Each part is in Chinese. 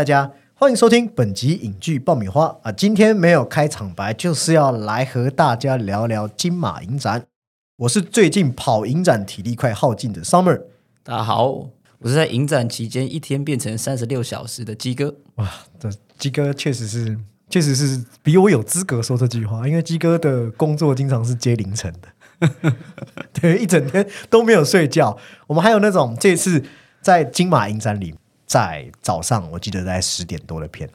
嗨，大家欢迎收听本集影剧爆米花啊！今天没有开场白，就是要来和大家聊聊金马影展。我是最近跑影展体力快耗尽的 Summer。大家好，我是在影展期间一天变成三十六小时的鸡哥。哇，这鸡哥确实是，确实是比我有资格说这句话，因为鸡哥的工作经常是接凌晨的，对，一整天都没有睡觉。我们还有那种这次在金马影展里，在早上我记得在十点多的片，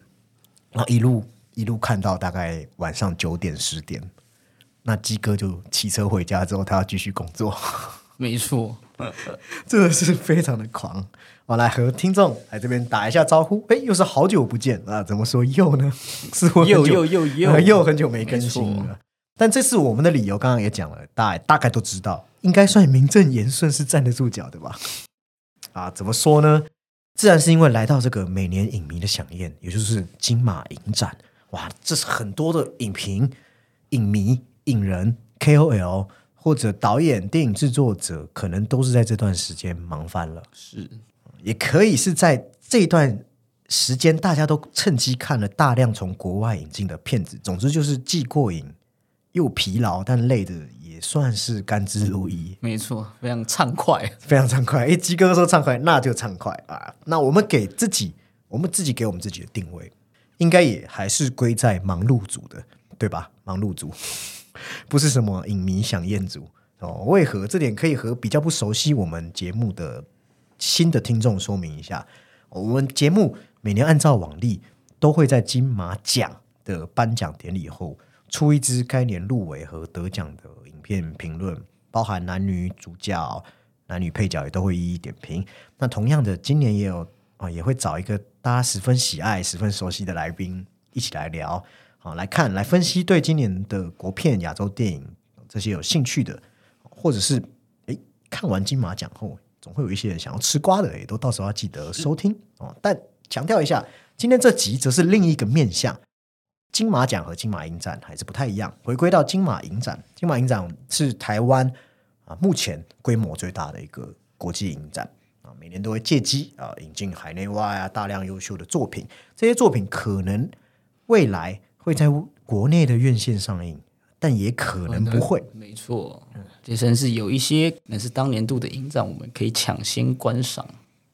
然后一路一路看到大概晚上九点十点，那鸡哥就骑车回家之后，他要继续工作。没错，真的是非常的狂。我来和听众来这边打一下招呼。哎，又是好久不见啊！怎么说又呢？是又又又又又很久没更新了。但这次我们的理由刚刚也讲了，大大概都知道，应该算名正言顺是站得住脚的吧？啊，怎么说呢？自然是因为来到这个每年影迷的飨宴，也就是金马影展，哇，这是很多的影评、影迷、影人、KOL 或者导演、电影制作者，可能都是在这段时间忙翻了。是也可以是在这段时间，大家都趁机看了大量从国外引进的片子。总之就是既过瘾又疲劳，但累的也算是甘之如饴，没错，非常畅快。非常畅快。哎，鸡哥说畅快，那就畅快啊！那我们给自己，我们自己给我们自己的定位，应该也还是归在忙碌组的，对吧？忙碌组 不是什么影迷想宴组哦。为何这点可以和比较不熟悉我们节目的新的听众说明一下？我们节目每年按照往例，都会在金马奖的颁奖典礼后出一支该年入围和得奖的影片评论，包含男女主角、男女配角也都会一一点评。那同样的，今年也有啊、也会找一个大家十分喜爱、十分熟悉的来宾一起来聊，好来看、来分析对今年的国片、亚洲电影这些有兴趣的，或者是诶看完金马奖后，总会有一些人想要吃瓜的，也都到时候要记得收听哦。但强调一下，今天这集则是另一个面向。金马奖和金马影展还是不太一样。回归到金马影展，金马影展是台湾啊目前规模最大的一个国际影展啊，每年都会借机啊引进海内外啊大量优秀的作品，这些作品可能未来会在国内的院线上映，但也可能不会。没错，这甚至有一些可能是当年度的影展，我们可以抢先观赏。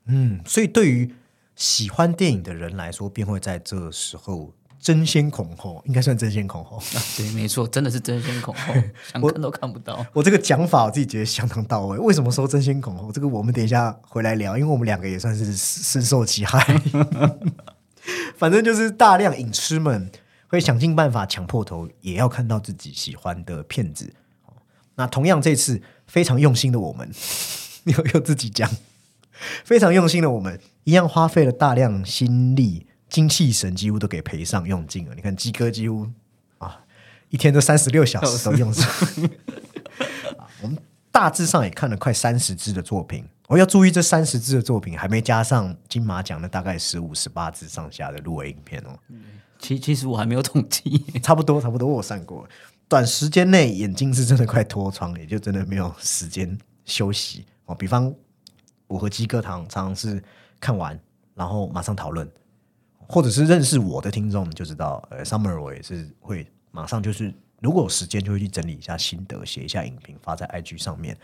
嗯，所以对于喜欢电影的人来说，便会在这时候争先恐后，应该算争先恐后。啊，对，没错，真的是争先恐后，想看都看不到。我这个讲法我自己觉得相当到位。为什么说争先恐后？这个我们等一下回来聊，因为我们两个也算是深受其害。反正就是大量影痴们会想尽办法抢破头，也要看到自己喜欢的片子。那同样这次非常用心的我们，又又自己讲，非常用心的我们，一样花费了大量心力、精气神，几乎都给赔上用尽了。你看鸡哥几乎啊，一天都三十六小时都用上。啊我们大致上也看了快三十支的作品，我要注意这三十支的作品还没加上金马奖的大概十五、十八支上下的入围影片哦。其其实我还没有统计，差不多，差不多，我算过，短时间内眼睛是真的快脱窗，也就真的没有时间休息哦。比方我和鸡哥堂常常是看完，然后马上讨论，或者是认识我的听众就知道，呃，Summer 我也是会马上就是如果有时间就会去整理一下心得，写一下影评发在 IG 上面。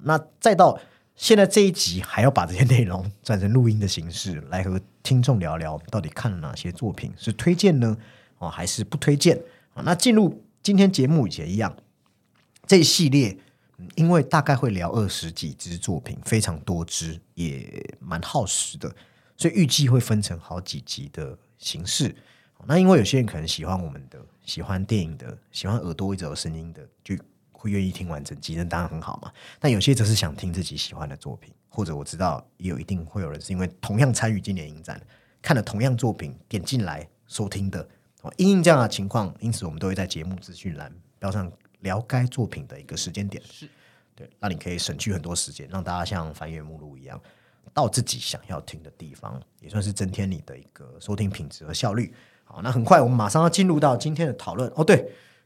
那再到现在这一集，还要把这些内容转成录音的形式，来和听众聊聊到底看了哪些作品，是推荐呢？哦，还是不推荐？啊，那进入今天节目以前一样，这一系列，因为大概会聊二十几支作品，非常多支，也蛮耗时的，所以预计会分成好几集的形式。那因为有些人可能喜欢我们的，喜欢电影的，喜欢耳朵一直有声音的，就会愿意听完整集，那当然很好嘛。但有些则是想听自己喜欢的作品，或者我知道也有一定会有人是因为同样参与今年影展，看了同样作品点进来收听的。哦，因应这样的情况，因此我们都会在节目资讯栏标上聊该作品的一个时间点。是对，那你可以省去很多时间，让大家像翻阅目录一样，到自己想要听的地方，也算是增添你的一个收听品质和效率。好，那很快我们马上要进入到今天的讨论。哦，对，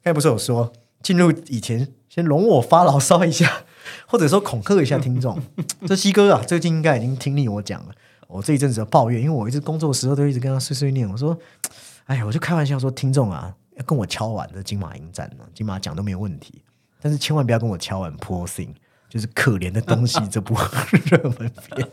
刚才不是有说进入以前先容我发牢骚一下，或者说恐吓一下听众。这西哥啊，最近应该已经听腻我讲了。我这一阵子的抱怨，因为我一直工作的时候都一直跟他碎碎念，我说，哎呀，我就开玩笑说，听众啊，要跟我敲完这金马影展呢，金马奖都没有问题，但是千万不要跟我敲完《Poor Thing》，就是可怜的东西 这部 热门片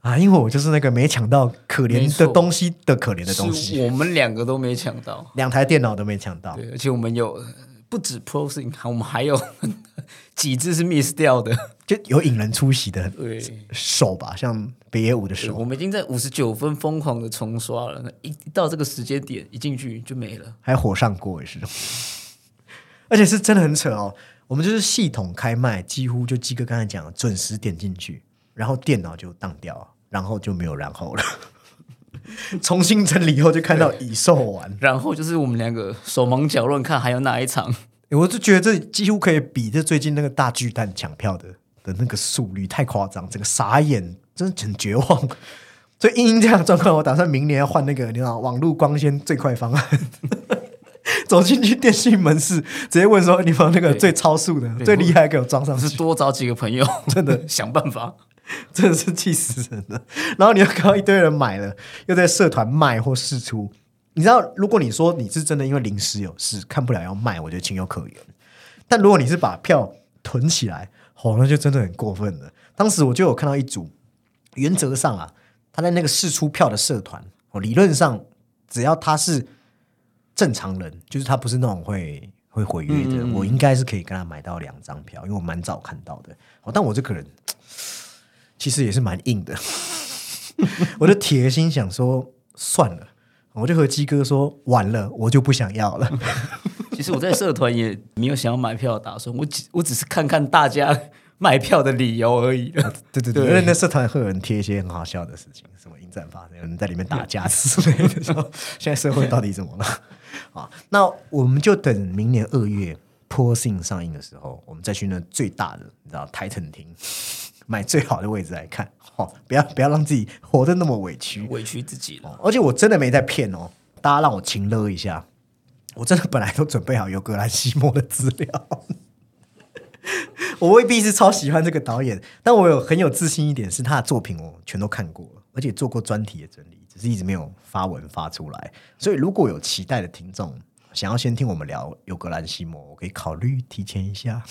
啊，因为我就是那个没抢到可怜的东西的可怜的东西，是我们两个都没抢到，两台电脑都没抢到。对，而且我们有呃不止 Prosing，我们还有 几只是 miss 掉的，就有引人出席的对。手吧，像北野武的手，我们已经在五十九分疯狂的重刷了，那一一到这个时间点一进去就没了。还火上锅也是，而且是真的很扯哦。我们就是系统开麦，几乎就鸡哥刚才讲的，准时点进去，然后电脑就当掉，然后就没有然后了。重新整理以后，就看到已售完。然后就是我们两个手忙脚乱看还有哪一场，我就觉得这几乎可以比这最近那个大巨蛋抢票的的那个速率太夸张，整个傻眼，真的很绝望。所以因应这样的状况，我打算明年要换那个你知道网络光纤最快方案，走进去电信门市，直接问说你们那个最超速的、最厉害，给我装上去，是多找几个朋友，真的 想办法。真的是气死人了。然后你又看到一堆人买了，又在社团卖或试出。你知道，如果你说你是真的因为临时有事看不了要卖，我觉得情有可原。但如果你是把票囤起来，哦，那就真的很过分了。当时我就有看到一组，原则上啊，他在那个试出票的社团，哦，理论上只要他是正常人，就是他不是那种会会毁约的，我应该是可以跟他买到两张票，因为我蛮早看到的。哦，但我这个人其实也是蛮硬的，我就铁心想说算了，我就和鸡哥说完了，我就不想要了。其实我在社团也没有想要买票的打算，我只我只是看看大家买票的理由而已。对对对，因为那社团会有人贴一些很好笑的事情，什么迎战发生，有人在里面打架之类的。说现在社会到底怎么了？啊，那我们就等明年二月《Poor Thing》上映的时候，我们再去那最大的，你知道台城厅 买最好的位置来看。哦，不要不要让自己活得那么委屈。委屈自己了。而且我真的没在骗哦，大家让我情勒一下，我真的本来都准备好有格兰西莫的资料，我未必是超喜欢这个导演，但我有很有自信一点，是他的作品我全都看过了，而且做过专题的整理，只是一直没有发文发出来。所以如果有期待的听众想要先听我们聊有格兰西莫，我可以考虑提前一下。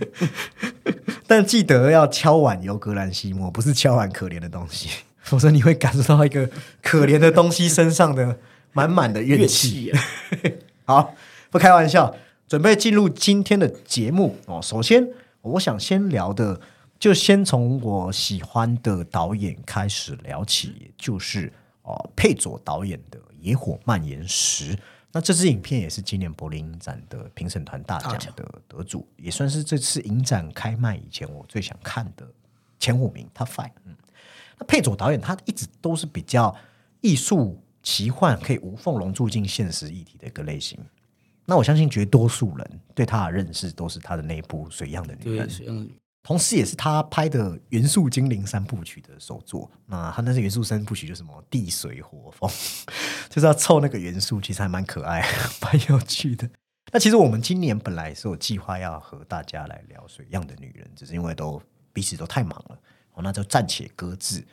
但记得要敲碗尤格兰西莫，不是敲碗可怜的东西，否则你会感受到一个可怜的东西身上的满满的怨气。怨 好，不开玩笑，准备进入今天的节目哦。首先，我想先聊的，就先从我喜欢的导演开始聊起，就是哦佩佐导演的《野火蔓延时》。那这支影片也是今年柏林影展的评审团大奖的得主，也算是这次影展开卖以前我最想看的前五名 Five。嗯，那佩佐导演他一直都是比较艺术奇幻，可以无缝融入进现实议题的一个类型。那我相信绝多数人对他的认识都是他的那部《水样的女对人》，，嗯，同时也是他拍的《元素精灵三部曲》的首作。那他那是元素三部曲，就什么地水火风，就是要凑那个元素，其实还蛮可爱，蛮有趣的。那其实我们今年本来是有计划要和大家来聊《水样的女人》，只是因为都彼此都太忙了，哦，那就暂且搁置。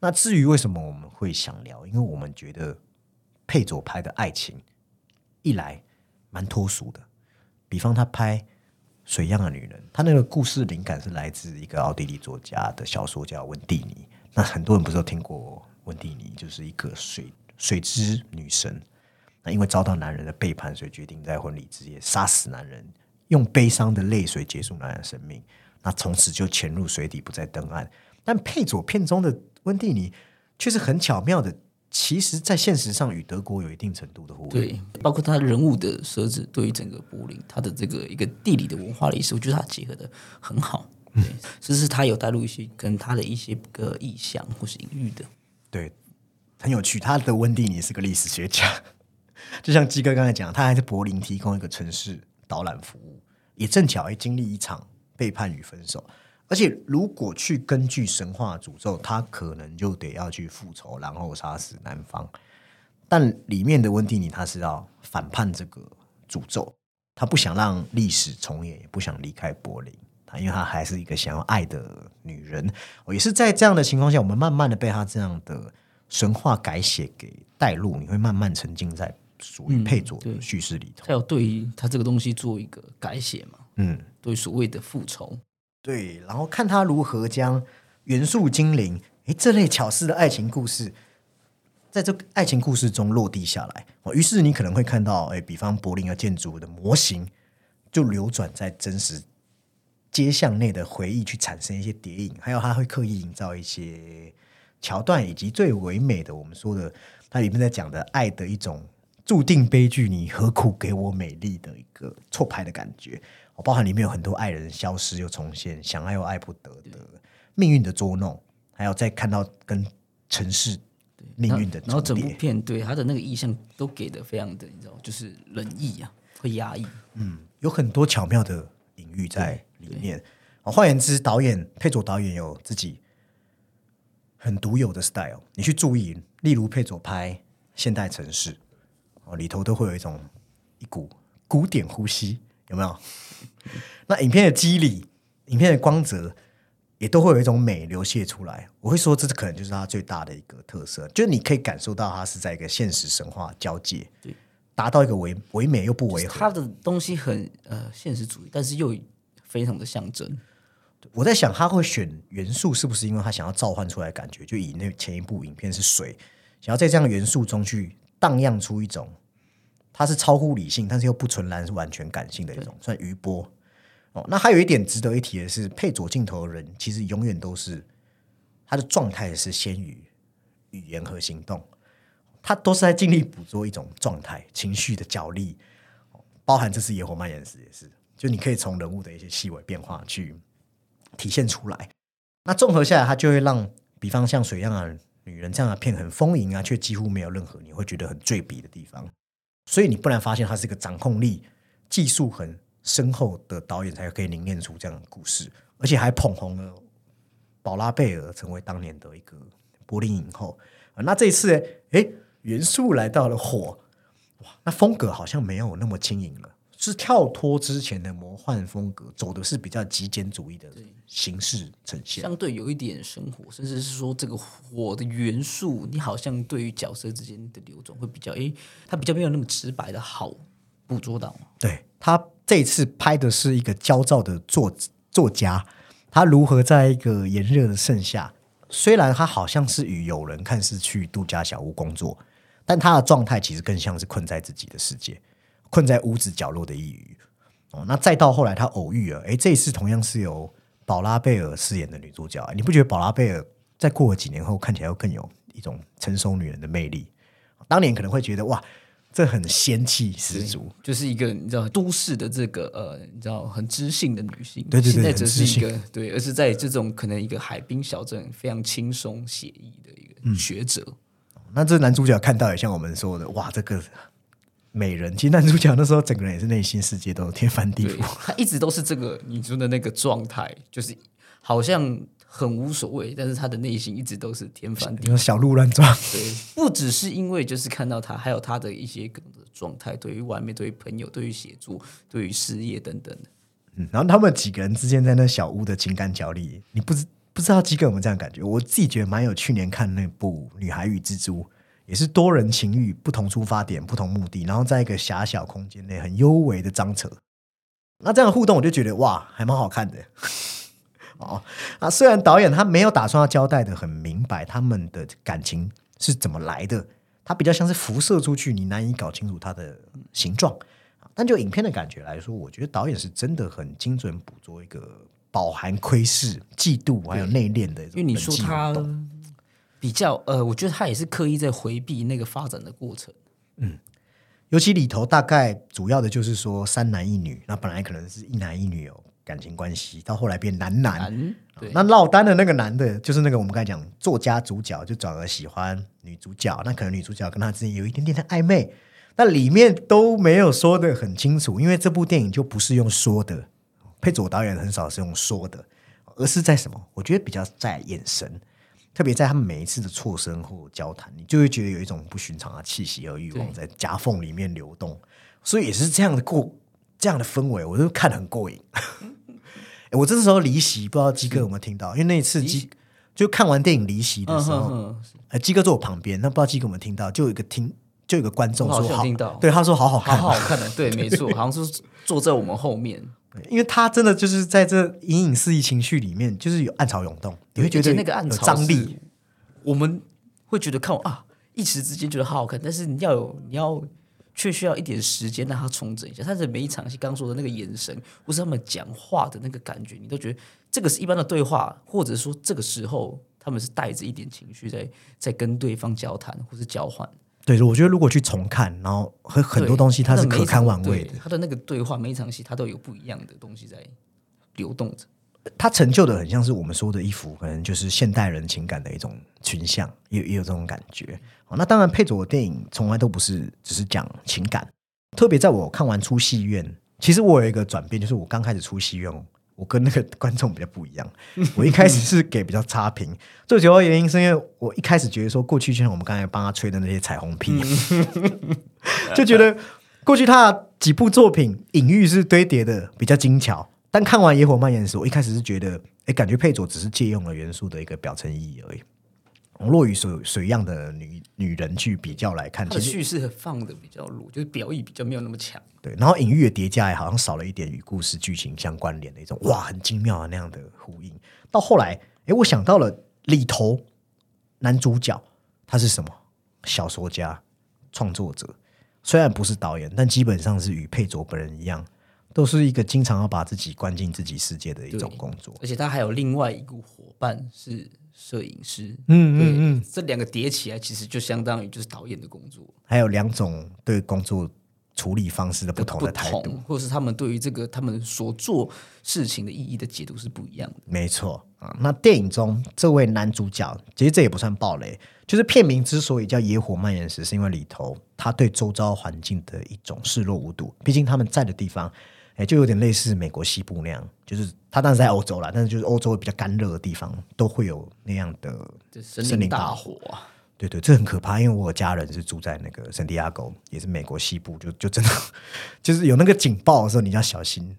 那至于为什么我们会想聊，因为我们觉得佩佐拍的爱情，一来蛮脱俗的，比方他拍《水样的女人》，他那个故事灵感是来自一个奥地利作家的小说叫温蒂尼。那很多人不是都听过温蒂尼，就是一个水水之女神。那因为遭到男人的背叛，所以决定在婚礼之夜杀死男人，用悲伤的泪水结束男人的生命。那从此就潜入水底，不再登岸。但佩佐片中的温蒂尼却是很巧妙的，其实在现实上与德国有一定程度的互补。对，包括他人物的设置，对于整个柏林，他的这个一个地理的文化历史，我觉得他结合的很好。对，只是他有带入一些跟他的一些个意象或是隐喻的。对，很有趣。他的温蒂尼是个历史学家，就像鸡哥刚才讲，他还在柏林提供一个城市导览服务，也正巧会经历一场背叛与分手。而且，如果去根据神话诅咒，他可能就得要去复仇，然后杀死男方。但里面的温蒂尼他是要反叛这个诅咒，他不想让历史重演，也不想离开柏林，他，因为他还是一个想要爱的女人。也是在这样的情况下，我们慢慢的被他这样的神话改写给带入，你会慢慢沉浸在属于配佐的叙事里头。他有对于他这个东西做一个改写嘛？嗯，对所谓的复仇，对，然后看他如何将元素精灵，诶，这类巧思的爱情故事，在这个爱情故事中落地下来。哦，于是你可能会看到，诶，比方柏林的建筑的模型就流转在真实街巷内的回忆，去产生一些叠影，还有他会刻意营造一些桥段，以及最唯美的我们说的，它里面在讲的爱的一种注定悲剧，你何苦给我美丽的一个错拍的感觉。哦，包含里面有很多爱人消失又重现，想爱又爱不得的命运的捉弄，还有再看到跟城市命运的然后整。部片对他的那个意象都给的非常的，你知道，就是冷意啊，会压抑。嗯有很多巧妙的隐喻在里面。哦，换言之，导演佩佐导演有自己很独有的 style。你去注意，例如佩佐拍现代城市，哦，里头都会有一种一股古典呼吸，有没有？那影片的肌理、影片的光泽，也都会有一种美流泻出来。我会说，这可能就是它最大的一个特色，就是你可以感受到它是在一个现实神话交界，对，达到一个唯唯美又不违和。他的东西很呃现实主义，但是又非常的象征。我在想，他会选元素是不是因为他想要召唤出来的感觉？就以那前一部影片是水，想要在这样的元素中去荡漾出一种，它是超乎理性，但是又不纯然是完全感性的一种，算余波。哦，那还有一点值得一提的是，配左镜头的人其实永远都是他的状态是先于语言和行动，他都是在尽力捕捉一种状态、情绪的角力，哦包含这次野火蔓延时也是，就你可以从人物的一些细微变化去体现出来。那综合下来，它就会让，比方像水样的女人这样的片很丰盈啊，却几乎没有任何你会觉得很坠笔的地方。所以你不难发现，他是一个掌控力、技术很深厚的导演，才可以凝练出这样的故事，而且还捧红了宝拉贝尔，成为当年的一个柏林影后。那这一次，哎，元素来到了火，哇，那风格好像没有那么轻盈了，是跳脱之前的魔幻风格，走的是比较极简主义的形式呈现。相对有一点生活，甚至是说这个火的元素，你好像对于角色之间的流转会比较，诶，它比较没有那么直白的好捕捉到。对他这次拍的是一个焦躁的作作家，他如何在一个炎热的盛夏，虽然他好像是与友人看似去度假小屋工作，但他的状态其实更像是困在自己的世界，困在屋子角落的抑郁。哦，那再到后来他偶遇了，诶，这一次同样是由宝拉贝尔饰演的女主角，你不觉得宝拉贝尔在过了几年后看起来又更有一种成熟女人的魅力？当年可能会觉得哇，这很仙气十足，就是一个你知道都市的这个呃，你知道很知性的女性，对对对现在则是一个对，而是在这种可能一个海滨小镇非常轻松写意的一嗯个学者。那这男主角看到也像我们说的，哇，这个美人。其实男主角那时候整个人也是内心世界都天翻地覆。他一直都是这个女主的那个状态，就是好像很无所谓，但是他的内心一直都是天翻地你说小鹿乱撞，对，不只是因为就是看到他，还有他的一些各种的状态，对于外面、对于朋友、对于写作、对于事业等等的。嗯，然后他们几个人之间在那小屋的情感角力，你不知不知道几个有没有这样感觉？我自己觉得蛮有。去年看那部《女孩与蜘蛛》，也是多人情欲，不同出发点，不同目的，然后在一个狭小空间内很幽微的张扯。那这样的互动，我就觉得哇，还蛮好看的。哦，啊，虽然导演他没有打算要交代的很明白他们的感情是怎么来的，他比较像是辐射出去，你难以搞清楚它的形状。但就影片的感觉来说，我觉得导演是真的很精准捕捉一个饱含窥视、嫉妒还有内敛的一种因为你说他比较呃，我觉得他也是刻意在回避那个发展的过程。嗯尤其里头大概主要的就是说三男一女，那本来可能是一男一女有感情关系，到后来变男男。男对，那落单的那个男的，就是那个我们刚才讲作家主角，就转而喜欢女主角。那可能女主角跟他之间有一点点的暧昧，那里面都没有说的很清楚，因为这部电影就不是用说的，佩佐导演很少是用说的，而是在什么？我觉得比较在眼神，特别在他们每一次的错身或交谈，你就会觉得有一种不寻常的气息和欲望在夹缝里面流动，所以也是这样的过这样的氛围，我就看得很过瘾。诶我这时候离席，不知道鸡哥有没有听到？因为那一次鸡就看完电影离席的时候，嗯呃，鸡哥坐我旁边，那不知道鸡哥有没有听到？就有一个听，就有一个观众说好对，他说好好看好看，好看的，对，没错，好像是坐在我们后面，因为他真的就是在这隐隐肆意情绪里面，就是有暗潮涌动，你会觉得那个暗潮张力，，我们会觉得看完啊，一时之间觉得好好看，但是你要有你要却需要一点时间让它重整一下。他的每一场戏刚说的那个眼神，或是他们讲话的那个感觉，你都觉得这个是一般的对话，或者说这个时候他们是带着一点情绪在在跟对方交谈或是交换。对，我觉得如果去重看，然后很很多对东西它是可看玩味的对，他的那个对话，每一场戏它都有不一样的东西在流动着。它成就的很像是我们说的一幅，可能就是现代人情感的一种群像，也也有这种感觉。好，那当然，佩佐的电影从来都不是只是讲情感，特别在我看完出戏院，其实我有一个转变，就是我刚开始出戏院，我跟那个观众比较不一样。我一开始是给比较差评，最主要原因是因为我一开始觉得说，过去就像我们刚才帮他吹的那些彩虹屁，就觉得过去他的几部作品隐喻是堆叠的比较精巧，但看完《野火蔓延》时，我一开始是觉得，哎，感觉佩佐只是借用了元素的一个表层意义而已。若与水水样的女女人去比较来看，其实叙事放的比较弱，就是表意比较没有那么强。对，然后隐喻的叠加也好像少了一点与故事剧情相关联的一种哇，很精妙的那样的呼应。到后来，哎，我想到了里头男主角他是什么？小说家、创作者，虽然不是导演，但基本上是与佩佐本人一样，都是一个经常要把自己关进自己世界的一种工作。而且他还有另外一个伙伴是摄影师，嗯，嗯嗯，这两个叠起来，其实就相当于就是导演的工作还有两种对工作处理方式的不同的态度。或者是他们对于这个他们所做事情的意义的解读是不一样的。没错啊，那电影中这位男主角，其实这也不算暴雷，就是片名之所以叫《野火蔓延时》，是因为里头他对周遭环境的一种视若无睹。毕竟他们在的地方，哎，就有点类似美国西部那样，就是它当然在欧洲啦，但是就是欧洲比较干热的地方，都会有那样的森森林林大大火对对，这很可怕，因为我有家人是住在那个圣地亚哥，也是美国西部，就就真的就是有那个警报的时候，你要小心。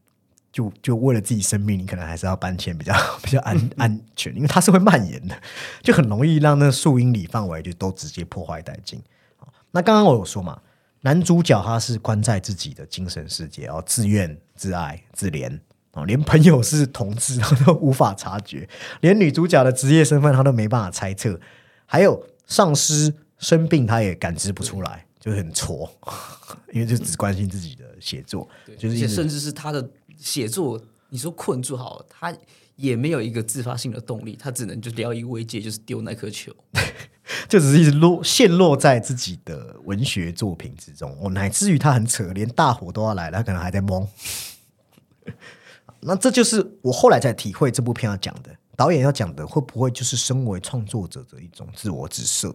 就就为了自己生命，你可能还是要搬迁比较 比较安 安全，因为它是会蔓延的，就很容易让那数英里范围就都直接破坏殆尽。好那刚刚我有说嘛，男主角他是关在自己的精神世界哦，自怨、自艾、自怜哦，连朋友是同志他都无法察觉，连女主角的职业身份他都没办法猜测，还有上司生病他也感知不出来，就很挫，因为就只关心自己的写作，就是甚至是他的写作，你说困住好了，他也没有一个自发性的动力，他只能就聊一个慰藉，就是丢那颗球。就只是一直落陷落在自己的文学作品之中，哦，乃至于他很扯，连大火都要来了，他可能还在懵。那这就是我后来才体会这部片要讲的，导演要讲的会不会就是身为创作者的一种自我指涉，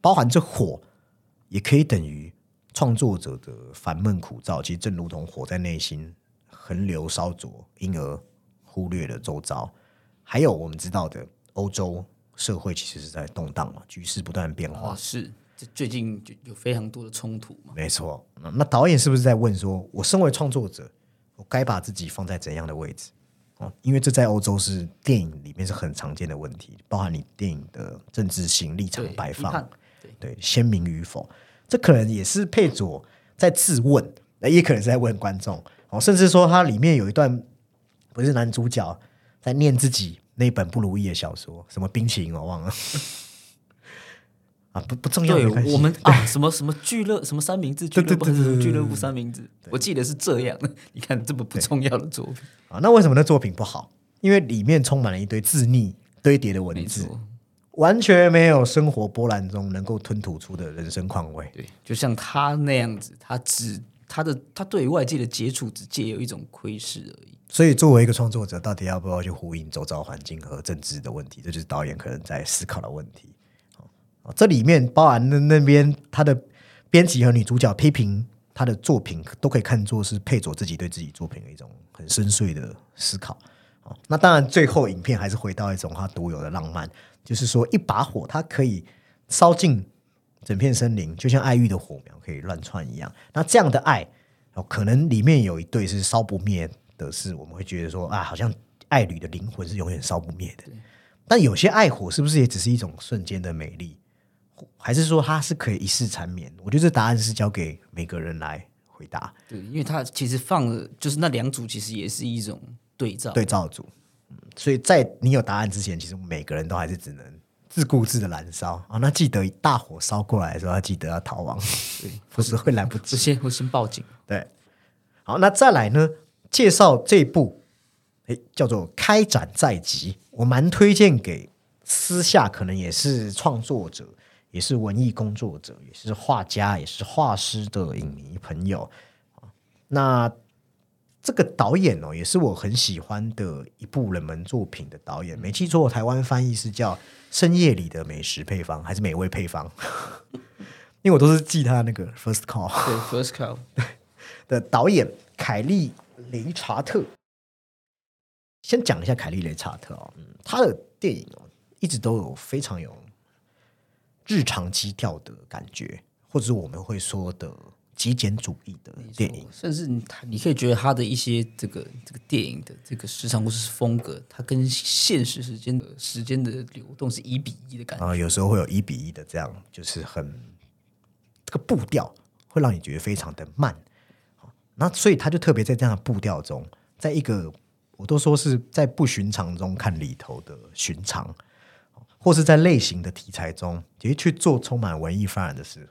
包含这火也可以等于创作者的烦闷苦燥，其实正如同火在内心横流烧灼，因而忽略了周遭。还有我们知道的欧洲社会其实是在动荡嘛，局势不断变化啊，。是，这最近就有非常多的冲突嘛。没错，那那导演是不是在问说，我身为创作者，我该把自己放在怎样的位置？哦，因为这在欧洲是电影里面是很常见的问题，包含你电影的政治性立场，摆放对鲜明与否，这可能也是佩佐在自问，那也可能是在问观众哦，甚至说它里面有一段不是男主角在念自己那本不如意的小说，什么冰淇淋我忘了 啊，不不重要，我们啊，什么什么俱乐什么三明治俱乐部，俱乐部三明治，我记得是这样。你看这么不重要的作品，啊，那为什么那作品不好？因为里面充满了一堆自溺堆叠的文字，完全没有生活波澜中能够吞吐出的人生况味。对，就像他那样子，他只他的他对于外界的接触只借有一种窥视而已。所以，作为一个创作者，到底要不要去呼应周遭环境和政治的问题，这就是导演可能在思考的问题。哦，这里面包含那那边他的编辑和女主角批评他的作品，都可以看作是佩佐自己对自己作品的一种很深邃的思考。哦，那当然，最后影片还是回到一种他独有的浪漫，就是说一把火它可以烧尽整片森林，就像爱玉的火苗可以乱窜一样。那这样的爱，哦，可能里面有一对是烧不灭，的是，我们会觉得说啊，好像爱侣的灵魂是永远烧不灭的。但有些爱火是不是也只是一种瞬间的美丽，还是说它是可以一世缠绵？我觉得这答案是交给每个人来回答。对，因为它其实放了，就是那两组其实也是一种对照。对照组，嗯，所以在你有答案之前，其实每个人都还是只能自顾自的燃烧啊。那记得大火烧过来的时候，要记得要逃亡，对，不是会来不及。先会先报警。对，好，那再来呢？介绍这部，哎，叫做《开展在即》，我蛮推荐给私下可能也是创作者，也是文艺工作者，也是画家，也是画师的影迷朋友啊。那这个导演哦，也是我很喜欢的一部冷门作品的导演。没记错，台湾翻译是叫《深夜里的美食配方》，还是美味配方？因为我都是记他那个 First Call。对，First Call 的导演凯利雷查特。先讲一下凯利雷查特啊，嗯，他的电影哦，一直都有非常有日常基调的感觉，或者是我们会说的极简主义的电影。甚至你你可以觉得他的一些这个这个电影的这个时长或是风格，它跟现实时间的时间的流动是一比一的感觉。啊，有时候会有一比一的这样，就是很这个步调会让你觉得非常的慢。好那所以他就特别在这样的步调中，在一个我都说是在不寻常中看里头的寻常，或是在类型的题材中，也去做充满文艺范儿的事。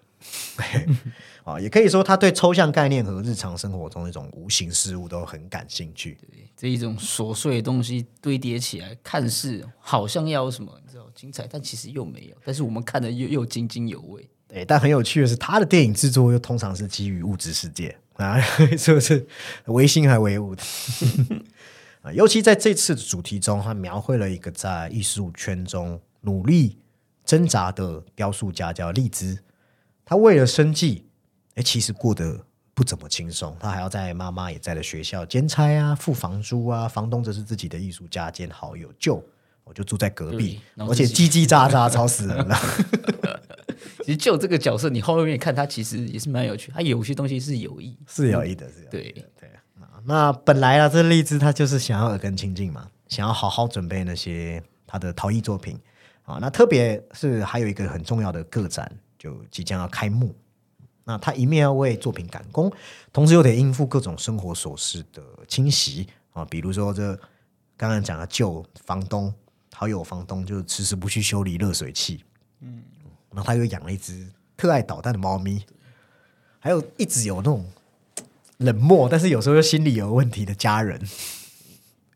啊，也可以说他对抽象概念和日常生活中那种无形事物都很感兴趣。这一种琐碎的东西堆叠起来，看似好像要有什么你知道精彩，但其实又没有。但是我们看的又又津津有味。对，但很有趣的是，他的电影制作又通常是基于物质世界 啊，是不是唯心还唯物的？啊，尤其在这次的主题中，他描绘了一个在艺术圈中努力挣扎的雕塑家，叫利兹。他为了生计，哎，其实过得不怎么轻松。他还要在妈妈也在的学校兼差啊，付房租啊，房东则是自己的艺术家兼好友舅，我就住在隔壁，而且叽叽喳喳，吵死人了。其实就这个角色，你后面看他其实也是蛮有趣，他有些东西是有意，是有意的，是有对对。那本来啊，这荔枝他就是想要耳根清净嘛，想要好好准备那些他的陶艺作品啊。那特别是还有一个很重要的个展就即将要开幕，那他一面要为作品赶工，同时又得应付各种生活琐事的侵袭啊，比如说这刚刚讲的旧房东好友房东就迟迟不去修理热水器，嗯，然后他又养了一只特爱捣蛋的猫咪，还有一直有那种。冷漠，但是有时候又心理有问题的家人，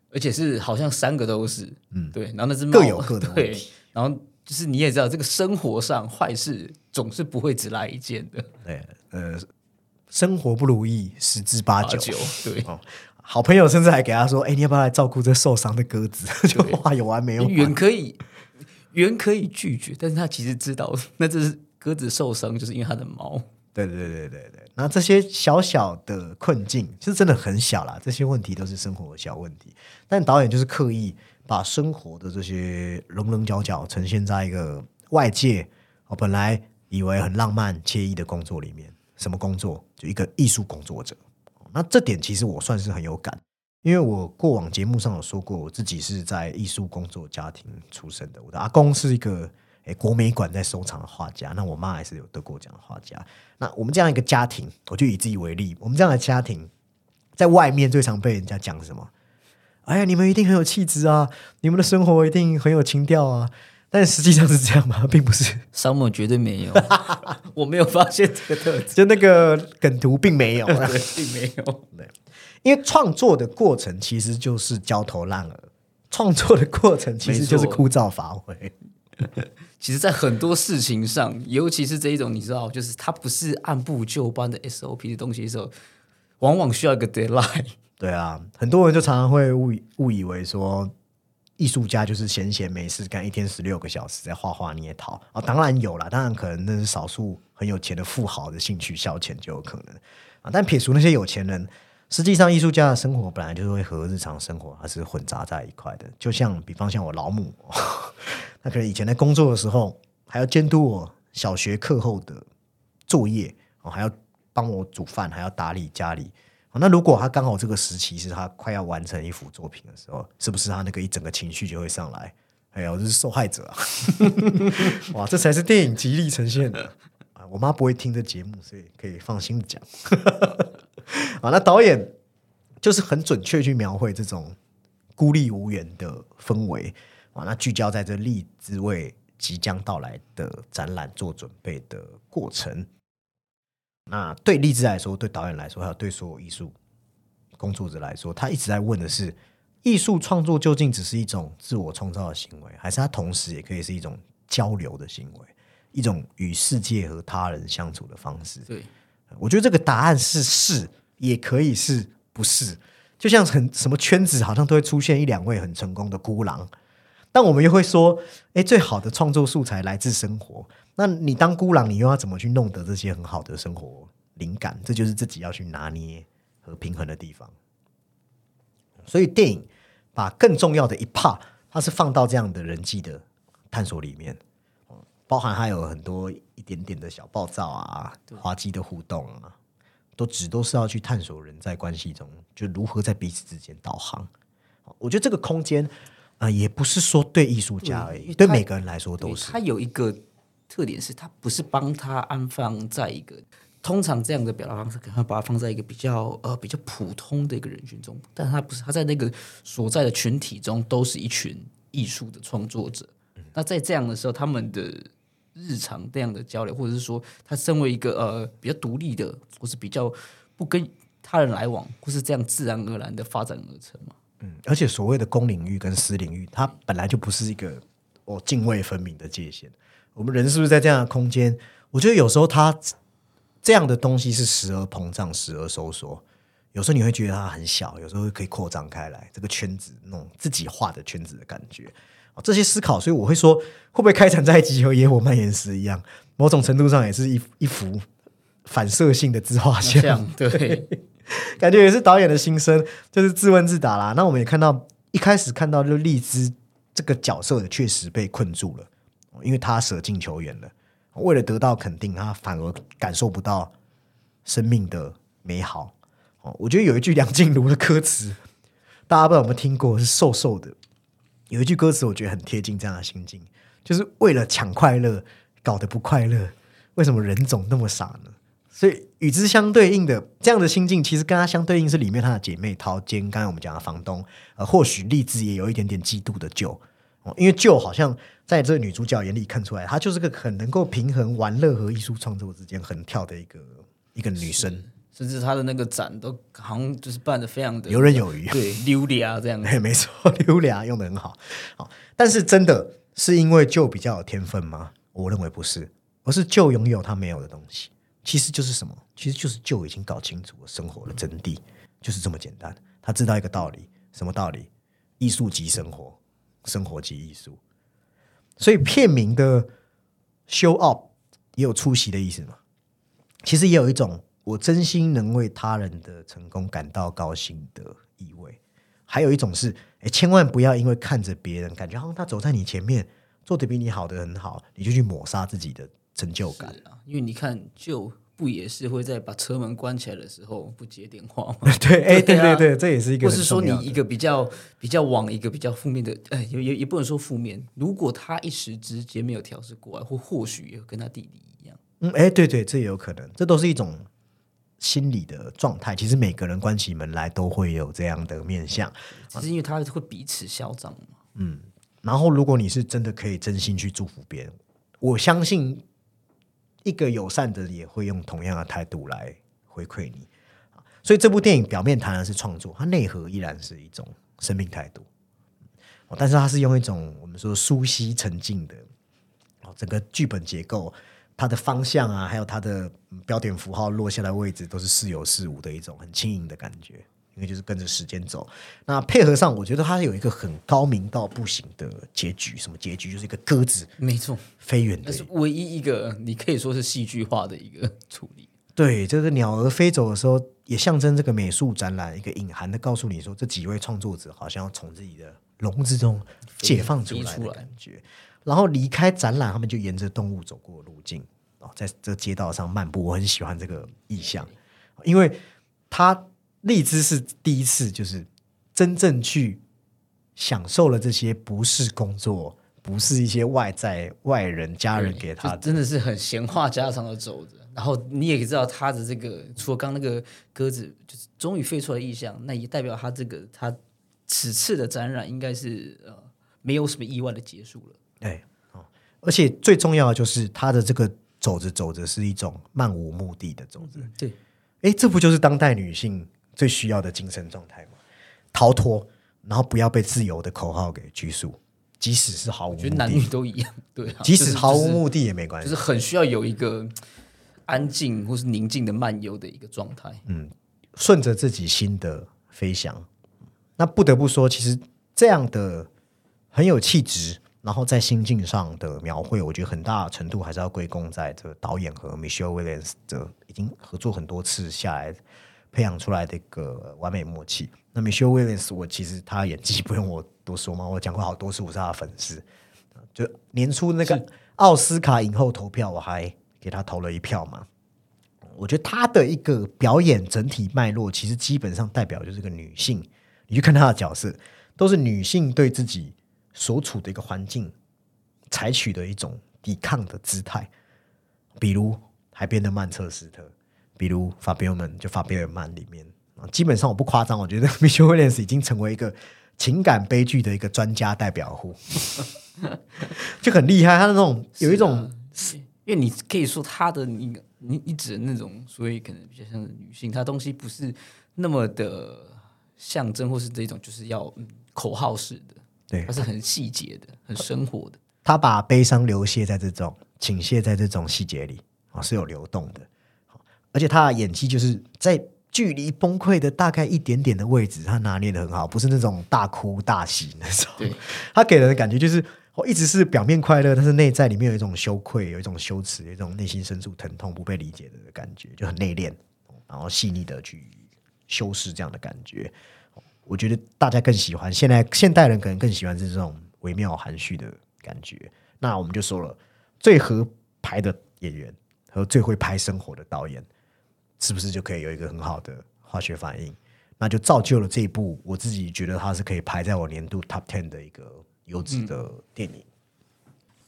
而且是好像三个都是，嗯，对，然后那只各有各的问题，然后就是你也知道，这个生活上坏事总是不会只来一件的，对，呃，生活不如意十之八九，对，好朋友甚至还给他说，哎，你要不要来照顾这受伤的鸽子？就话有完没有？远可以，远可以拒绝，但是他其实知道，那这是鸽子受伤，就是因为他的毛。对对对对对对，那这些小小的困境，其实真的很小啦。这些问题都是生活的小问题，但导演就是刻意把生活的这些棱棱角角呈现在一个外界我本来以为很浪漫惬意的工作里面。什么工作？就一个艺术工作者。那这点其实我算是很有感，因为我过往节目上有说过，我自己是在艺术工作家庭出身的。我的阿公是一个诶。国美馆在收藏的画家，那我妈还是有得过奖的画家。那我们这样一个家庭，我就以自己为例，我们这样的家庭，在外面最常被人家讲什么？哎呀，你们一定很有气质啊，你们的生活一定很有情调啊。但实际上是这样吗？并不是，沙漠绝对没有，我没有发现这个特质，就那个梗图并没有，并没有。对，因为创作的过程其实就是焦头烂额，创作的过程其实就是枯燥乏味。其实，在很多事情上，尤其是这一种，你知道，就是它不是按部就班的 SOP 的东西的时候，往往需要一个 deadline。对啊，很多人就常常会误误以为说，艺术家就是闲闲没事干，一天十六个小时在画画捏陶啊。当然有了，当然可能那是少数很有钱的富豪的兴趣消遣就有可能啊。但撇除那些有钱人，实际上艺术家的生活本来就是会和日常生活还是混杂在一块的。就像比方像我老母。他可能以前在工作的时候，还要监督我小学课后的作业哦，还要帮我煮饭，还要打理家里。那如果他刚好这个时期是他快要完成一幅作品的时候，是不是他那个一整个情绪就会上来？哎呀，我是受害者啊！哇，这才是电影极力呈现的啊！我妈不会听这节目，所以可以放心的讲。啊，那导演就是很准确去描绘这种孤立无援的氛围啊，那聚焦在这荔枝为即将到来的展览做准备的过程。那对荔枝来说，对导演来说，还有对所有艺术工作者来说，他一直在问的是：艺术创作究竟只是一种自我创造的行为，还是它同时也可以是一种交流的行为，一种与世界和他人相处的方式？对，我觉得这个答案是是，也可以是不是。就像很什么圈子，好像都会出现一两位很成功的孤狼，但我们又会说，哎，最好的创作素材来自生活。那你当孤狼，你又要怎么去弄得这些很好的生活灵感？这就是自己要去拿捏和平衡的地方。所以电影把更重要的一 part，它是放到这样的人际的探索里面，包含还有很多一点点的小暴躁啊、滑稽的互动啊。都只都是要去探索人在关系中就如何在彼此之间导航。我觉得这个空间啊，也不是说对艺术家而已，对每个人来说都是。它有一个特点是，它不是帮他安放在一个通常这样的表达方式，可能把它放在一个比较呃比较普通的一个人群中，但他不是，他在那个所在的群体中都是一群艺术的创作者。那在这样的时候，他们的。日常这样的交流，或者是说，他身为一个呃比较独立的，或是比较不跟他人来往，或是这样自然而然的发展而成嘛。嗯，而且所谓的公领域跟私领域，它本来就不是一个哦泾渭分明的界限。我们人是不是在这样的空间？我觉得有时候它这样的东西是时而膨胀，时而收缩。有时候你会觉得它很小，有时候可以扩张开来，这个圈子那种自己画的圈子的感觉。这些思考，所以我会说，会不会开展在集合野火蔓延时一样，某种程度上也是一一幅反射性的自画像。对，感觉也是导演的心声，就是自问自答啦。那我们也看到，一开始看到就荔枝这个角色确实被困住了，因为他舍近求远了，为了得到肯定，他反而感受不到生命的美好。哦，我觉得有一句梁静茹的歌词，大家不知道有没有听过，是瘦瘦的。有一句歌词，我觉得很贴近这样的心境，就是为了抢快乐，搞得不快乐。为什么人总那么傻呢？所以与之相对应的这样的心境，其实跟他相对应是里面他的姐妹桃兼刚才我们讲的房东，呃，或许荔枝也有一点点嫉妒的舅哦，因为就好像在这个女主角眼里看出来，她就是个很能够平衡玩乐和艺术创作之间横跳的一个一个女生。甚至她的那个展都好像就是办的非常的游刃有余，对，溜达这样，没错，溜达用的很好。好，但是真的是因为旧比较有天分吗？我认为不是，而是旧拥有他没有的东西。其实就是什么？其实就是就已经搞清楚了生活的真谛，就是这么简单。他知道一个道理，什么道理？艺术即生活，生活及艺术。所以片名的 “show up” 也有出席的意思嘛？其实也有一种。我真心能为他人的成功感到高兴的意味，还有一种是，哎，千万不要因为看着别人，感觉好像他走在你前面，做的比你好的很好，你就去抹杀自己的成就感啊！因为你看，就不也是会在把车门关起来的时候不接电话吗？对，哎，对对对，这也是一个，不是说你一个比较比较往一个比较负面的，哎，也也也不能说负面。如果他一时之间没有调试过来，或或许也跟他弟弟一样，嗯，哎，对对，这也有可能，这都是一种。心理的状态，其实每个人关起门来都会有这样的面相，只是因为他会彼此嚣张嘛。嗯，然后如果你是真的可以真心去祝福别人，我相信一个友善的也会用同样的态度来回馈你。所以这部电影表面谈的是创作，它内核依然是一种生命态度。但是它是用一种我们说舒息沉静的哦，整个剧本结构。它的方向啊，还有它的标点符号落下来位置，都是似有似无的一种很轻盈的感觉，因为就是跟着时间走。那配合上，我觉得它有一个很高明到不行的结局，什么结局？就是一个鸽子，没错，飞远的，那是唯一一个你可以说是戏剧化的一个处理。对，就是鸟儿飞走的时候，也象征这个美术展览一个隐含的告诉你说，这几位创作者好像要从自己的笼子中解放出来的感觉。然后离开展览，他们就沿着动物走过路径哦，在这街道上漫步。我很喜欢这个意象，因为它荔枝是第一次，就是真正去享受了这些不是工作，不是一些外在外人家人给他的，真的是很闲话家常的走着。然后你也知道他的这个，除了刚那个鸽子，就是终于飞出来的意象，那也代表他这个他此次的展览应该是呃没有什么意外的结束了。对哦，而且最重要的就是他的这个走着走着是一种漫无目的的走着，对，哎，这不就是当代女性最需要的精神状态嘛？逃脱，然后不要被自由的口号给拘束，即使是毫无目我觉得男女，都一样，对、啊，即使毫无目的也没关系就是，很需要有一个安静或是宁静的漫游的一个状态。嗯顺着自己心的飞翔。那不得不说，其实这样的很有气质，然后在心境上的描绘，我觉得很大程度还是要归功在这个导演和 Michelle Williams 的已经合作很多次下来培养出来的一个完美默契。那 Michelle Williams，我其实她演技不用我多说嘛，我讲过好多次，我是她的粉丝。就年初那个奥斯卡影后投票，我还给她投了一票嘛。我觉得她的一个表演整体脉络，其实基本上代表就是个女性。你去看她的角色，都是女性对自己所处的一个环境采取的一种抵抗的姿态，比如海边的曼彻斯特，比如法比尔曼就法比尔曼里面啊，基本上我不夸张，我觉得 Michelle Williams 已经成为一个情感悲剧的一个专家代表户，就很厉害。他的那种有一种因为你可以说他的你你你指的那种，所以可能比较像是女性，她东西不是那么的象征，或是这种就是要、嗯、口号式的，对它是很细节的、很生活的。他把悲伤流泻在这种倾泻在这种细节里啊，是有流动的。好而且他的演技就是在距离崩溃的大概一点点的位置，他拿捏的很好，不是那种大哭大喜那种对。他给人的感觉就是，我一直是表面快乐，但是内在里面有一种羞愧，有一种羞耻，有一种内心深处疼痛、不被理解的感觉，就很内敛，然后细腻的去修饰这样的感觉。我觉得大家更喜欢，现在现代人可能更喜欢是这种微妙含蓄的感觉。那我们就说了，最合拍的演员和最会拍生活的导演，是不是就可以有一个很好的化学反应？那就造就了这一部我自己觉得它是可以排在我年度 Top Ten 的一个优质的电影。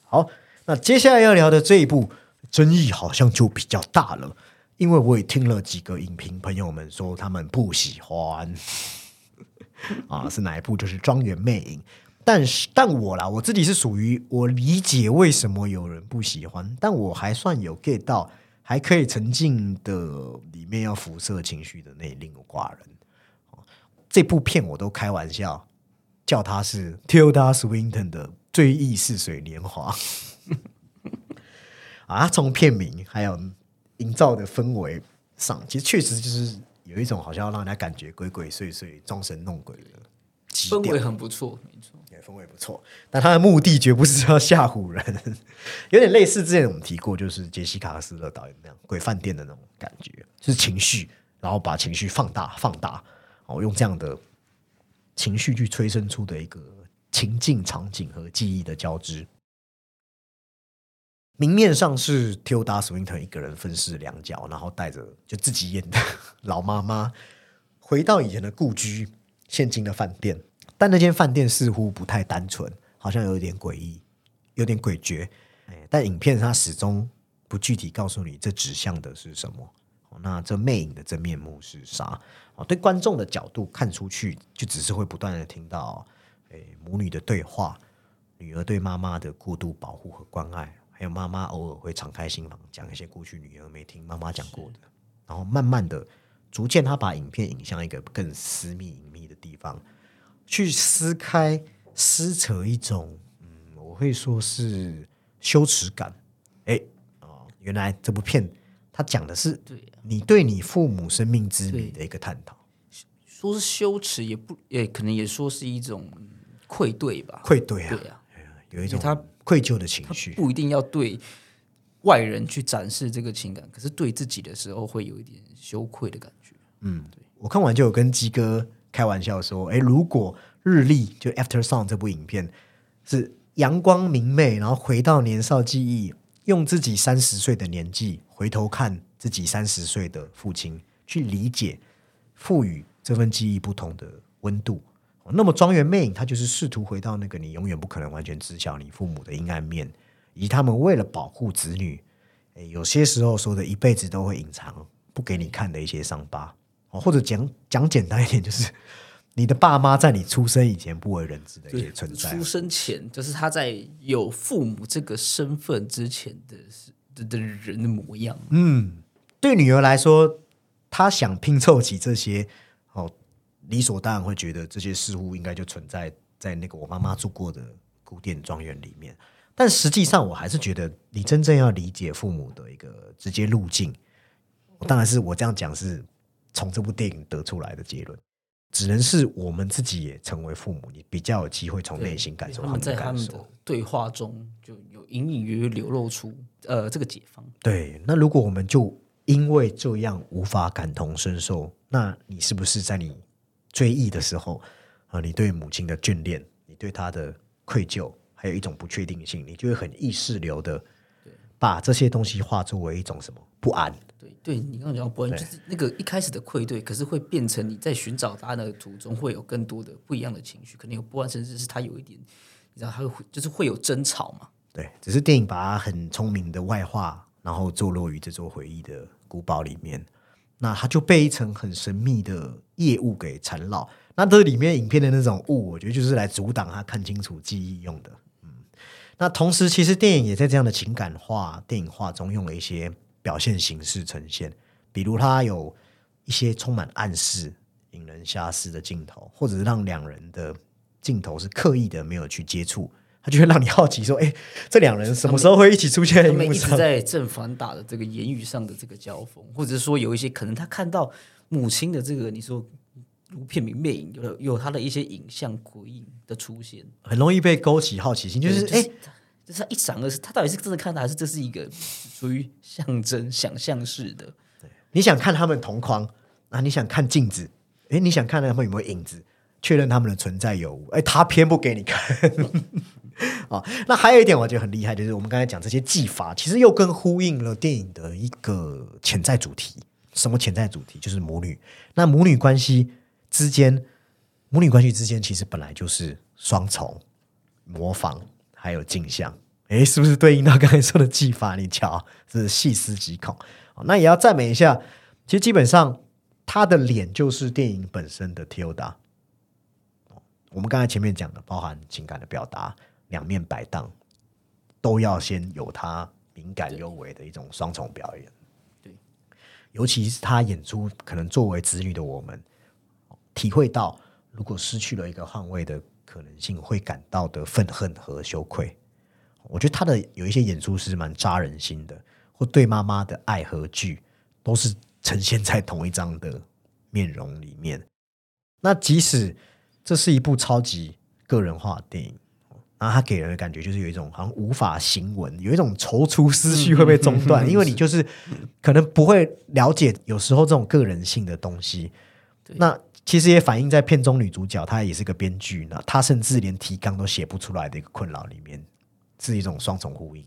好，那接下来要聊的这一部争议好像就比较大了，因为我也听了几个影评朋友们说他们不喜欢。啊，是哪一部？就是《庄园魅影》。但是，但我啦，我自己是属于我理解为什么有人不喜欢，但我还算有 get 到，还可以沉浸的里面要辐射情绪的那另一挂人。这部片我都开玩笑叫它是 Tilda Swinton 的《追忆似水年华》啊，从片名还有营造的氛围上，其实确实就是有一种好像让人家感觉鬼鬼祟祟、装神弄鬼的氛围很不错，没错。也不错，但他的目的绝不是要吓唬人，有点类似之前我们提过，就是杰西卡斯勒导演那样《鬼饭店》的那种感觉，就是情绪，然后把情绪放大、放大，哦，用这样的情绪去催生出的一个情境、场景和记忆的交织。明面上是 Tilda Swinton 一个人分饰两角，然后带着就自己演的 老妈妈回到以前的故居，现今的饭店。但那间饭店似乎不太单纯，好像有点诡异，有点诡谲。哎，但影片它始终不具体告诉你这指向的是什么。哦那这魅影的真面目是啥？哦，对观众的角度看出去，就只是会不断的听到，诶，母女的对话，女儿对妈妈的过度保护和关爱，还有妈妈偶尔会敞开心房，讲一些过去女儿没听妈妈讲过的。然后慢慢的，逐渐他把影片引向一个更私密隐秘的地方，去撕开、撕扯一种，嗯，我会说是羞耻感。哎，哦，原来这部片它讲的是你对你父母生命之谜的一个探讨，说是羞耻，也不也可能也说是一种嗯愧对吧？愧对啊，对啊，有一种他愧疚的情绪。不一定要对外人去展示这个情感，可是对自己的时候会有一点羞愧的感觉。嗯我看完就有跟鸡哥开玩笑说，哎，如果日历就《After Sun》这部影片是阳光明媚，然后回到年少记忆，用自己三十岁的年纪回头看自己三十岁的父亲，去理解赋予这份记忆不同的温度。那么庄园魅影，它就是试图回到那个你永远不可能完全知晓你父母的阴暗面，以及他们为了保护子女，诶有些时候说的一辈子都会隐藏不给你看的一些伤疤。哦，或者讲讲简单一点，就是你的爸妈在你出生以前不为人知的一些存在。出生前就是他在有父母这个身份之前的的的人的模样。嗯，对女儿来说，她想拼凑起这些，哦，理所当然会觉得这些事物应该就存在在那个我妈妈住过的古典庄园里面。但实际上，我还是觉得你真正要理解父母的一个直接路径，当然是我这样讲是。从这部电影得出来的结论，只能是我们自己也成为父母，你比较有机会从内心感受他们在他们的对话中就有隐隐约约流露出呃这个解放。对，那如果我们就因为这样无法感同身受，那你是不是在你追忆的时候啊，你对母亲的眷恋，你对她的愧疚，还有一种不确定性，你就会很意识流的把这些东西化作为一种什么不安。对，对你刚刚讲不安，就是那个一开始的愧对，可是会变成你在寻找答案的途中，会有更多的不一样的情绪，可能有不安，甚至是他有一点，你知道，他会就是会有争吵嘛。对，只是电影把它很聪明的外化，然后坐落于这座回忆的古堡里面，那它就被一层很神秘的业务给缠绕。那这里面影片的那种雾，我觉得就是来阻挡他看清楚记忆用的。嗯，那同时，其实电影也在这样的情感化电影化中用了一些。表现形式呈现，比如他有一些充满暗示、引人遐思的镜头，或者是让两人的镜头是刻意的没有去接触，他就会让你好奇说：“哎，这两人什么时候会一起出现？”他们一直 在正反打的这个言语上的这个交锋，或者是说有一些可能他看到母亲的这个你说如片名魅影，有有他的一些影像鬼影的出现，很容易被勾起好奇心，就是哎。就是就是一闪而逝，他到底是真的看到，还是这是一个属于象征、想象式的？对，你想看他们同框啊？你想看镜子？哎，你想看他们有没有影子？确认他们的存在有无？哎，他偏不给你看。啊，那还有一点我觉得很厉害，就是我们刚才讲这些技法，其实又跟呼应了电影的一个潜在主题。什么潜在主题？就是母女。那母女关系之间，母女关系之间其实本来就是双重模仿。还有镜像，哎，是不是对应到刚才说的技法？你瞧，是细思极恐。那也要赞美一下，其实基本上他的脸就是电影本身的 Tilda。我们刚才前面讲的，包含情感的表达，两面摆荡，都要先有他敏感优为的一种双重表演。对，尤其是他演出，可能作为子女的我们，体会到如果失去了一个换位的。可能性会感到的愤恨和羞愧，我觉得他的有一些演出是蛮扎人心的，或对妈妈的爱和惧都是呈现在同一张的面容里面。那即使这是一部超级个人化的电影，然后他给人的感觉就是有一种好像无法行文，有一种踌躇思绪会被中断，因为你就是可能不会了解有时候这种个人性的东西。那其实也反映在片中女主角，她也是个编剧呢。她甚至连提纲都写不出来的一个困扰里面，是一种双重呼应。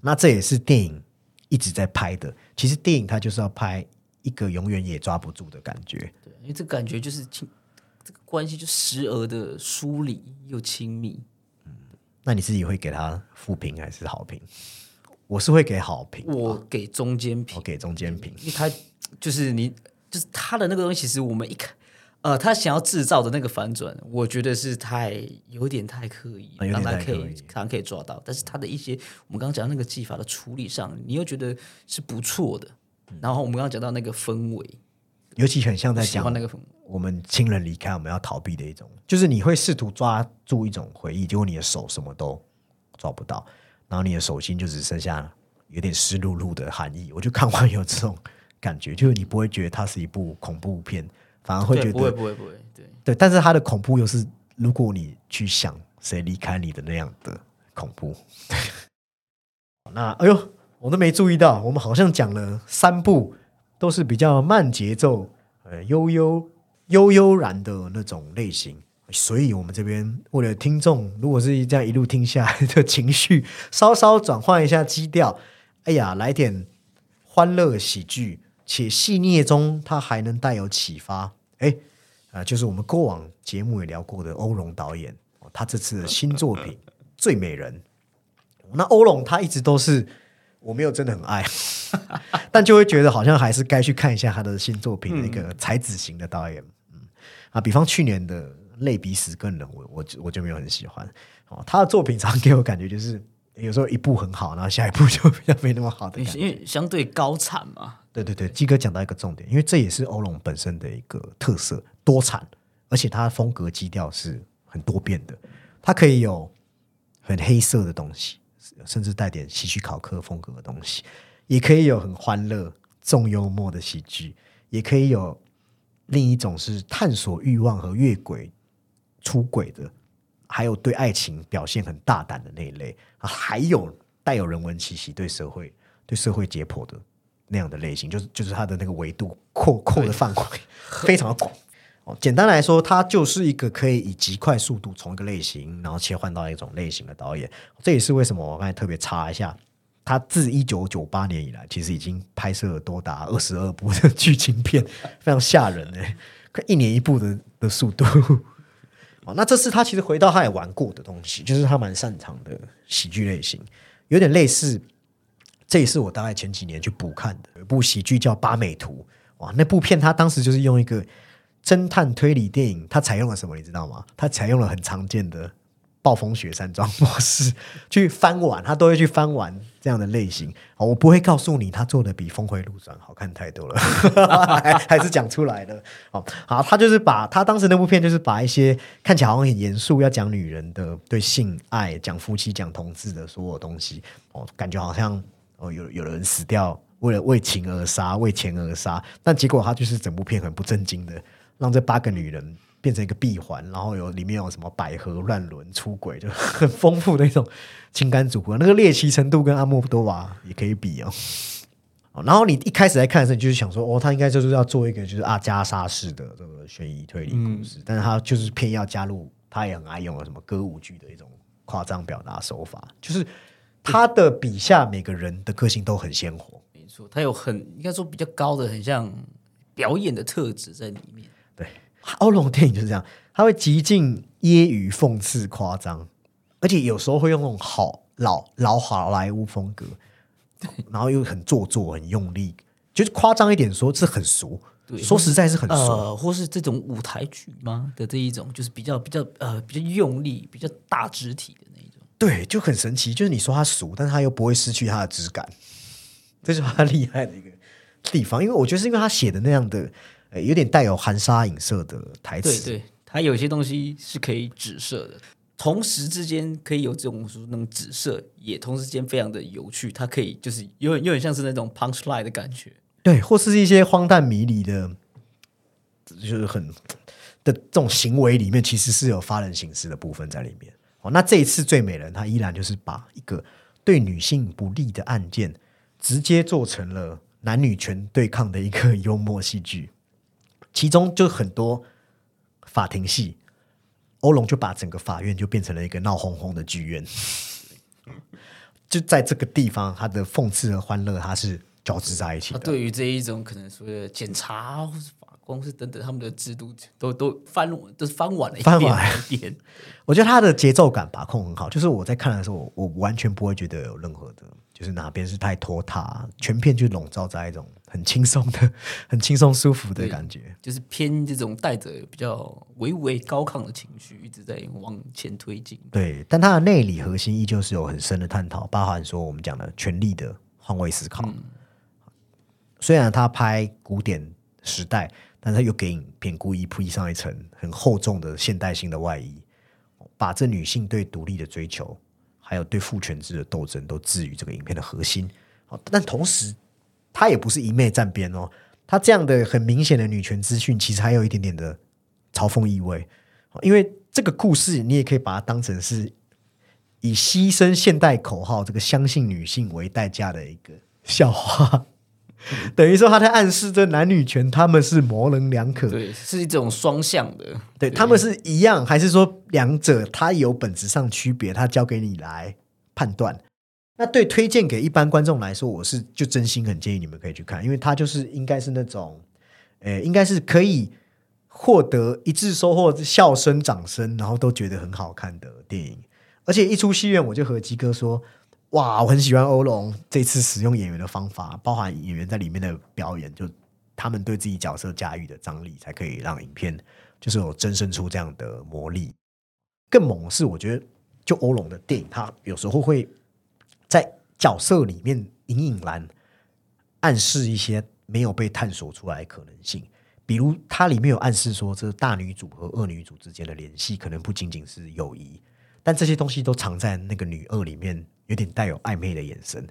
那这也是电影一直在拍的。其实电影它就是要拍一个永远也抓不住的感觉。对，因为这感觉就是亲，这个关系就时而的疏离又亲密。嗯，那你自己会给他负评还是好评？我是会给好评，我给中间评，我给中间评，因为他就是你。就是他的那个东西，其实我们一看，呃，他想要制造的那个反转，我觉得是太有点太刻意，让他可以他可以抓到。但是他的一些我们刚刚讲那个技法的处理上，你又觉得是不错的。然后我们刚刚讲到那个氛围，尤其很像在讲那个氛我们亲人离开，我们要逃避的一种，就是你会试图抓住一种回忆，结果你的手什么都抓不到，然后你的手心就只剩下有点湿漉漉的寒意。我就看完有这种。感觉就是你不会觉得它是一部恐怖片，反而会觉得不会不会不会，对对。但是它的恐怖又是，如果你去想谁离开你的那样的恐怖。那哎呦，我都没注意到，我们好像讲了三部，都是比较慢节奏、呃悠悠悠悠然的那种类型。所以我们这边为了听众，如果是这样一路听下来的情绪，稍稍转换一下基调，哎呀，来点欢乐喜剧。且细腻中它还能带有启发。哎，啊，就是我们过往节目也聊过的欧龙导演，哦他这次的新作品《最美人》。那欧龙他一直都是我没有真的很爱，但就会觉得好像还是该去看一下他的新作品，那个才子型的导演。嗯啊，比方去年的《类比死更人》，我我我就没有很喜欢。哦，他的作品常给我感觉就是有时候一部很好，然后下一部就比较没那么好的感觉。因为相对高产嘛，对对对，鸡哥讲到一个重点，因为这也是欧龙本身的一个特色，多产，而且它的风格基调是很多变的，它可以有很黑色的东西，甚至带点喜剧考科风格的东西，也可以有很欢乐、重幽默的喜剧，也可以有另一种是探索欲望和越轨、出轨的，还有对爱情表现很大胆的那一类啊，还有带有人文气息、对社会、对社会解剖的那样的类型，就是就是它的那个维度扩扩的范围非常的广。哦，简单来说，他就是一个可以以极快速度从一个类型，然后切换到一种类型的导演。这也是为什么我刚才特别查一下，他自一九九八年以来，其实已经拍摄了多达二十二部的剧情片，非常吓人哎，看一年一部的的速度。那这次他其实回到他也玩过的东西，就是他蛮擅长的喜剧类型，有点类似。这也是我大概前几年去补看的，有一部喜剧叫《八美图》。哇，那部片他当时就是用一个侦探推理电影，他采用了什么？你知道吗？他采用了很常见的暴风雪山庄模式去翻玩，他都会去翻玩这样的类型。哦，我不会告诉你他做的比《峰回路转》好看太多了，还是讲出来的。好，好，他就是把他当时那部片就是把一些看起来好像很严肃，要讲女人的对性爱、讲夫妻、讲同志的所有东西，哦，感觉好像哦有有人死掉。为了为情而杀，为钱而杀，但结果他就是整部片很不正经的，让这八个女人变成一个闭环，然后有里面有什么百合乱伦、出轨，就很丰富的一种情感组合，那个猎奇程度跟阿莫多瓦也可以比哦。哦然后你一开始在看的时候，你就是想说，哦，他应该就是要做一个就是阿加莎式的这个悬疑推理故事，但是他就是偏要加入，他也很爱用的什么歌舞剧的一种夸张表达手法，就是他的笔下每个人的个性都很鲜活。没错，他有很应该说比较高的，很像表演的特质在里面。欧龙电影就是这样，他会极尽揶揄、讽刺、夸张，而且有时候会用那种好老老好莱坞风格，然后又很做作、很用力，就是夸张一点说，是很俗。说实在是很俗。或是这种舞台剧吗的这一种，就是比较比较呃比较用力、比较大肢体的那一种。对，就很神奇。就是你说他俗，但是他又不会失去他的质感，这是他厉害的一个地方。因为我觉得是因为他写的那样的，呃，有点带有含沙影射的台词。对对，它有些东西是可以指射的，同时之间可以有这种那种指射，也同时间非常的有趣。它可以就是有点有点像是那种 punch line 的感觉。对，或是一些荒诞迷离的，就是很的这种行为里面，其实是有发人省思的部分在里面。哦，那这一次最美人，她依然就是把一个对女性不利的案件，直接做成了男女权对抗的一个 幽默戏剧，其中就很多法庭戏，欧龙就把整个法院就变成了一个闹哄哄的剧院。就在这个地方，他的讽刺和欢乐，他是交织在一起的。他对于这一种可能所谓的检查或是法官是等等他们的制度，都都翻都是翻完了一遍翻完一遍。我觉得他的节奏感把控很好，就是我在看的时候，我我完全不会觉得有任何的，就是哪边是太拖沓，全片就笼罩在一种很轻松的、很轻松舒服的感觉。就是偏这种带着比较微微高亢的情绪，一直在往前推进。对，但它的内里核心依旧是有很深的探讨，包含说我们讲的权力的换位思考。虽然他拍古典时代，但他又给影片故意披上一层很厚重的现代性的外衣，把这女性对独立的追求，还有对父权制的斗争，都置于这个影片的核心。但同时他也不是一昧站边哦，他这样的很明显的女权资讯，其实还有一点点的嘲讽意味。因为这个故事，你也可以把它当成是以牺牲现代口号、这个相信女性为代价的一个笑话。等于说他在暗示这男女权他们是模棱两可，对，是一种双向的。对他们是一样，还是说两者它有本质上区别？他交给你来判断。那对推荐给一般观众来说，我是就真心很建议你们可以去看，因为它就是应该是那种，呃，应该是可以获得一致收获笑声、掌声，然后都觉得很好看的电影。而且一出戏院，我就和鸡哥说：“哇，我很喜欢欧龙这次使用演员的方法，包含演员在里面的表演，就他们对自己角色驾驭的张力，才可以让影片就是有增生出这样的魔力。更猛的是，我觉得就欧龙的电影，它有时候会在角色里面隐隐然暗示一些没有被探索出来的可能性。比如，它里面有暗示说，这大女主和二女主之间的联系可能不仅仅是友谊。但这些东西都藏在那个女二里面，有点带有暧昧的眼神。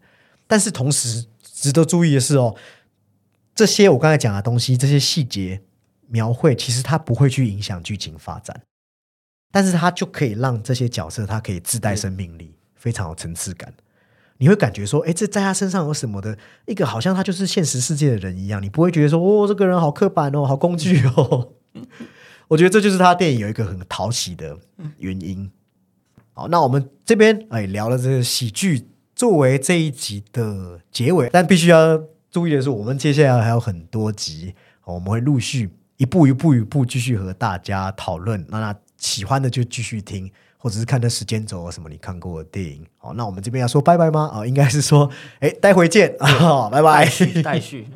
但是同时值得注意的是哦，这些我刚才讲的东西，这些细节描绘，其实它不会去影响剧情发展，但是它就可以让这些角色，它可以自带生命力，非常有层次感。你会感觉说，哎，这在他身上有什么的一个，好像他就是现实世界的人一样，你不会觉得说，哦，这个人好刻板哦，好工具哦。我觉得这就是他电影有一个很讨喜的原因。好，那我们这边哎聊了这个喜剧作为这一集的结尾，但必须要注意的是，我们接下来还有很多集，我们会陆续一步一步一步继续和大家讨论。那喜欢的就继续听，或者是看的时间轴什么你看过的电影。好，那我们这边要说拜拜吗？啊，应该是说，哎，待会见啊，拜拜，待续。